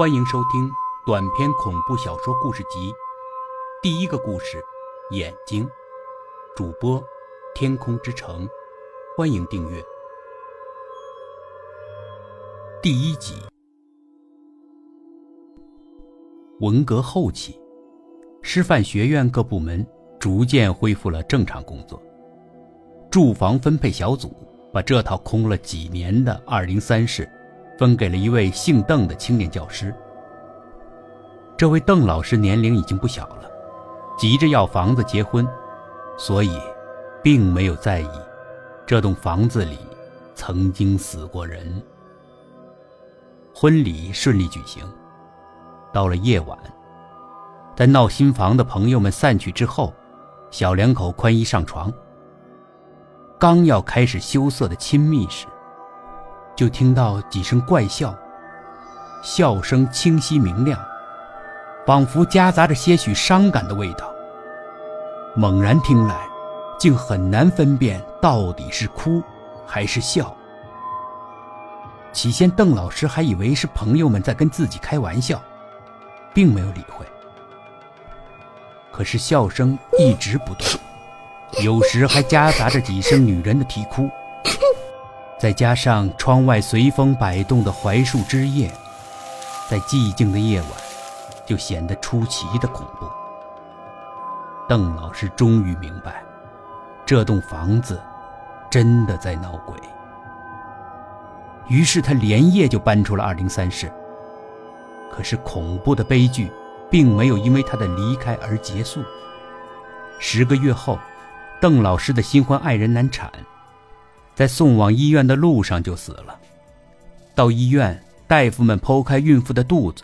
欢迎收听短篇恐怖小说故事集《第一个故事：眼睛》，主播：天空之城。欢迎订阅。第一集。文革后期，师范学院各部门逐渐恢复了正常工作。住房分配小组把这套空了几年的二零三室。分给了一位姓邓的青年教师。这位邓老师年龄已经不小了，急着要房子结婚，所以并没有在意这栋房子里曾经死过人。婚礼顺利举行，到了夜晚，在闹新房的朋友们散去之后，小两口宽衣上床，刚要开始羞涩的亲密时。就听到几声怪笑，笑声清晰明亮，仿佛夹杂着些许伤感的味道。猛然听来，竟很难分辨到底是哭还是笑。起先，邓老师还以为是朋友们在跟自己开玩笑，并没有理会。可是笑声一直不断，有时还夹杂着几声女人的啼哭。再加上窗外随风摆动的槐树枝叶，在寂静的夜晚，就显得出奇的恐怖。邓老师终于明白，这栋房子真的在闹鬼。于是他连夜就搬出了二零三室。可是恐怖的悲剧并没有因为他的离开而结束。十个月后，邓老师的新婚爱人难产。在送往医院的路上就死了。到医院，大夫们剖开孕妇的肚子，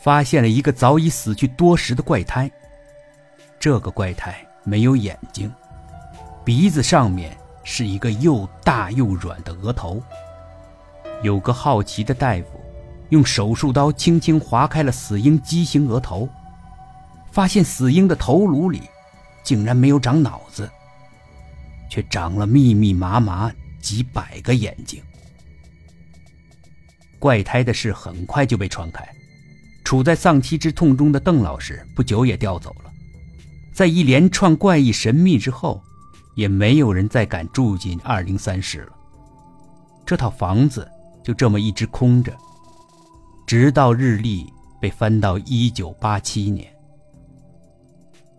发现了一个早已死去多时的怪胎。这个怪胎没有眼睛，鼻子上面是一个又大又软的额头。有个好奇的大夫，用手术刀轻轻划开了死婴畸形额头，发现死婴的头颅里竟然没有长脑子。却长了密密麻麻几百个眼睛。怪胎的事很快就被传开，处在丧妻之痛中的邓老师不久也调走了。在一连串怪异神秘之后，也没有人再敢住进二零三室了。这套房子就这么一直空着，直到日历被翻到一九八七年。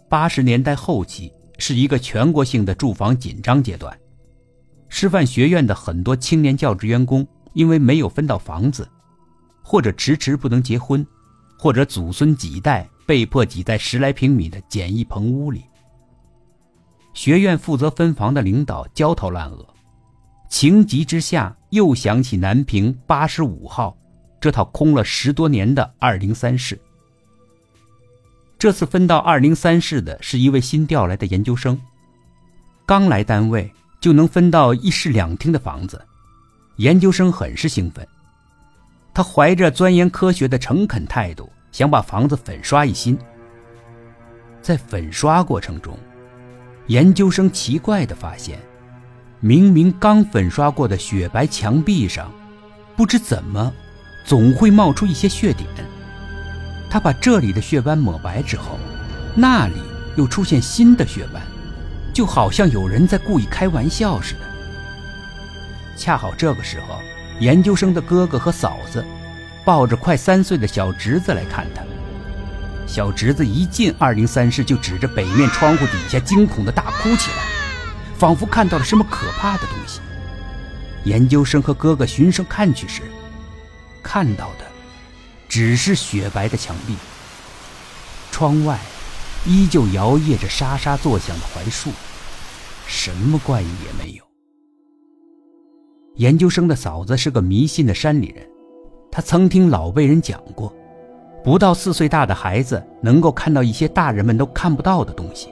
八十年代后期。是一个全国性的住房紧张阶段，师范学院的很多青年教职员工因为没有分到房子，或者迟迟不能结婚，或者祖孙几代被迫挤在十来平米的简易棚屋里。学院负责分房的领导焦头烂额，情急之下又想起南平八十五号这套空了十多年的二零三室。这次分到二零三室的是一位新调来的研究生，刚来单位就能分到一室两厅的房子，研究生很是兴奋。他怀着钻研科学的诚恳态度，想把房子粉刷一新。在粉刷过程中，研究生奇怪的发现，明明刚粉刷过的雪白墙壁上，不知怎么，总会冒出一些血点。他把这里的血斑抹白之后，那里又出现新的血斑，就好像有人在故意开玩笑似的。恰好这个时候，研究生的哥哥和嫂子抱着快三岁的小侄子来看他。小侄子一进二零三室，就指着北面窗户底下惊恐的大哭起来，仿佛看到了什么可怕的东西。研究生和哥哥循声看去时，看到的。只是雪白的墙壁，窗外依旧摇曳着沙沙作响的槐树，什么怪异也没有。研究生的嫂子是个迷信的山里人，她曾听老辈人讲过，不到四岁大的孩子能够看到一些大人们都看不到的东西，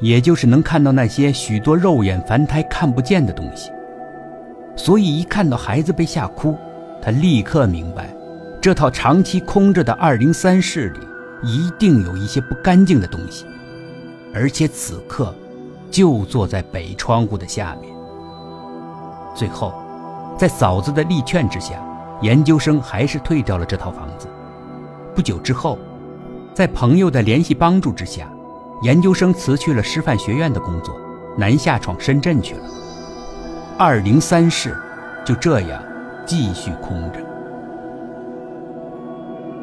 也就是能看到那些许多肉眼凡胎看不见的东西。所以一看到孩子被吓哭，他立刻明白。这套长期空着的二零三室里，一定有一些不干净的东西，而且此刻就坐在北窗户的下面。最后，在嫂子的力劝之下，研究生还是退掉了这套房子。不久之后，在朋友的联系帮助之下，研究生辞去了师范学院的工作，南下闯深圳去了。二零三室就这样继续空着。